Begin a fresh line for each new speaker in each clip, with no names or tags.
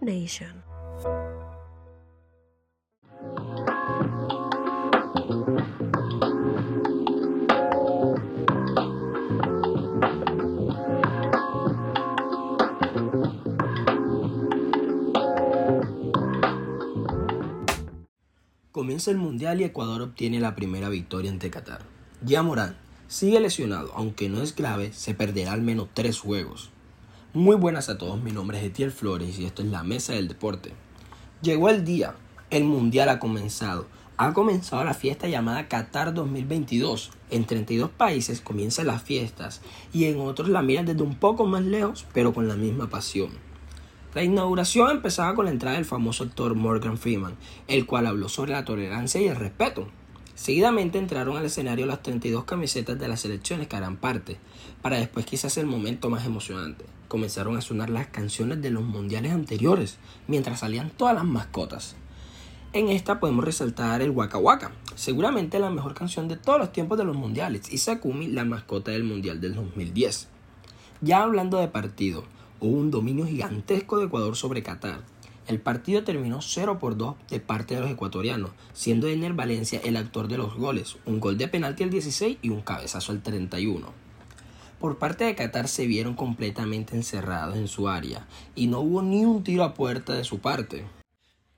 Nation.
Comienza el Mundial y Ecuador obtiene la primera victoria ante Qatar. Ya Morán sigue lesionado, aunque no es grave, se perderá al menos tres juegos. Muy buenas a todos, mi nombre es Etiel Flores y esto es la Mesa del Deporte. Llegó el día, el Mundial ha comenzado. Ha comenzado la fiesta llamada Qatar 2022. En 32 países comienzan las fiestas y en otros la miran desde un poco más lejos, pero con la misma pasión. La inauguración empezaba con la entrada del famoso actor Morgan Freeman, el cual habló sobre la tolerancia y el respeto. Seguidamente entraron al escenario las 32 camisetas de las selecciones que harán parte, para después quizás el momento más emocionante. Comenzaron a sonar las canciones de los mundiales anteriores, mientras salían todas las mascotas. En esta podemos resaltar el Waka Waka, seguramente la mejor canción de todos los tiempos de los mundiales, y Sakumi, la mascota del mundial del 2010. Ya hablando de partido, hubo un dominio gigantesco de Ecuador sobre Qatar. El partido terminó 0 por 2 de parte de los ecuatorianos, siendo Ener Valencia el actor de los goles, un gol de penalti al 16 y un cabezazo al 31. Por parte de Qatar se vieron completamente encerrados en su área y no hubo ni un tiro a puerta de su parte.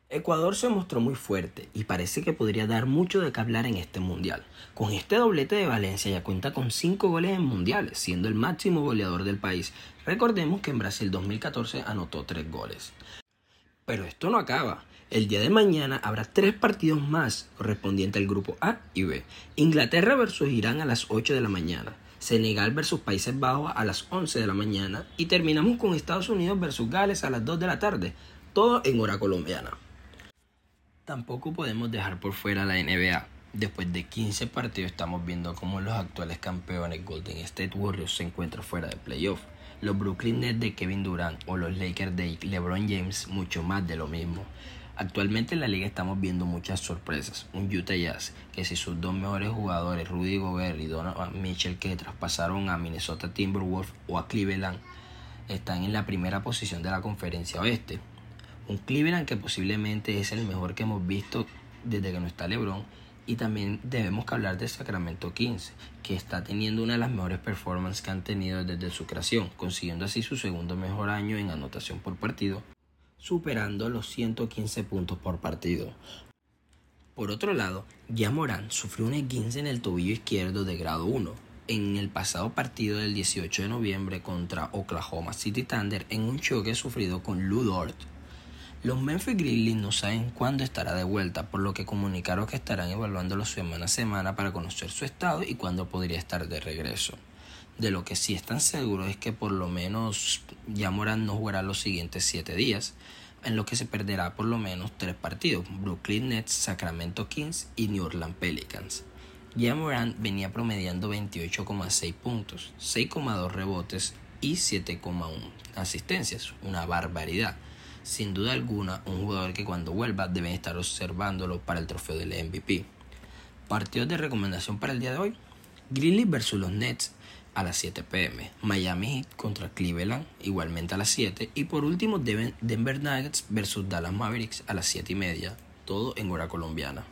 Ecuador se mostró muy fuerte y parece que podría dar mucho de qué hablar en este mundial. Con este doblete de Valencia ya cuenta con 5 goles en mundiales, siendo el máximo goleador del país. Recordemos que en Brasil 2014 anotó 3 goles. Pero esto no acaba. El día de mañana habrá tres partidos más correspondientes al grupo A y B. Inglaterra versus Irán a las 8 de la mañana. Senegal versus Países Bajos a las 11 de la mañana. Y terminamos con Estados Unidos versus Gales a las 2 de la tarde. Todo en hora colombiana. Tampoco podemos dejar por fuera la NBA. Después de 15 partidos estamos viendo cómo los actuales campeones Golden State Warriors se encuentran fuera de playoff. Los Brooklyn Nets de Kevin Durant o los Lakers de LeBron James mucho más de lo mismo. Actualmente en la liga estamos viendo muchas sorpresas. Un Utah Jazz que si sus dos mejores jugadores, Rudy Gobert y Donovan Mitchell que traspasaron a Minnesota Timberwolves o a Cleveland, están en la primera posición de la conferencia oeste. Un Cleveland que posiblemente es el mejor que hemos visto desde que no está LeBron. Y también debemos hablar de Sacramento Kings, que está teniendo una de las mejores performances que han tenido desde su creación, consiguiendo así su segundo mejor año en anotación por partido, superando los 115 puntos por partido. Por otro lado, ya Morán sufrió un esguince en el tobillo izquierdo de grado 1 en el pasado partido del 18 de noviembre contra Oklahoma City Thunder en un choque sufrido con Lou Dort. Los Memphis Grizzlies no saben cuándo estará de vuelta, por lo que comunicaron que estarán evaluándolo semana a semana para conocer su estado y cuándo podría estar de regreso. De lo que sí están seguros es que por lo menos ya Morán no jugará los siguientes 7 días, en lo que se perderá por lo menos 3 partidos, Brooklyn Nets, Sacramento Kings y New Orleans Pelicans. Ya Morán venía promediando 28,6 puntos, 6,2 rebotes y 7,1 asistencias, una barbaridad sin duda alguna un jugador que cuando vuelva deben estar observándolo para el trofeo del MVP. Partidos de recomendación para el día de hoy. Grizzlies versus los Nets a las 7 pm. Miami Heat contra Cleveland igualmente a las 7. Y por último Denver Nuggets versus Dallas Mavericks a las 7 y media. Todo en hora colombiana.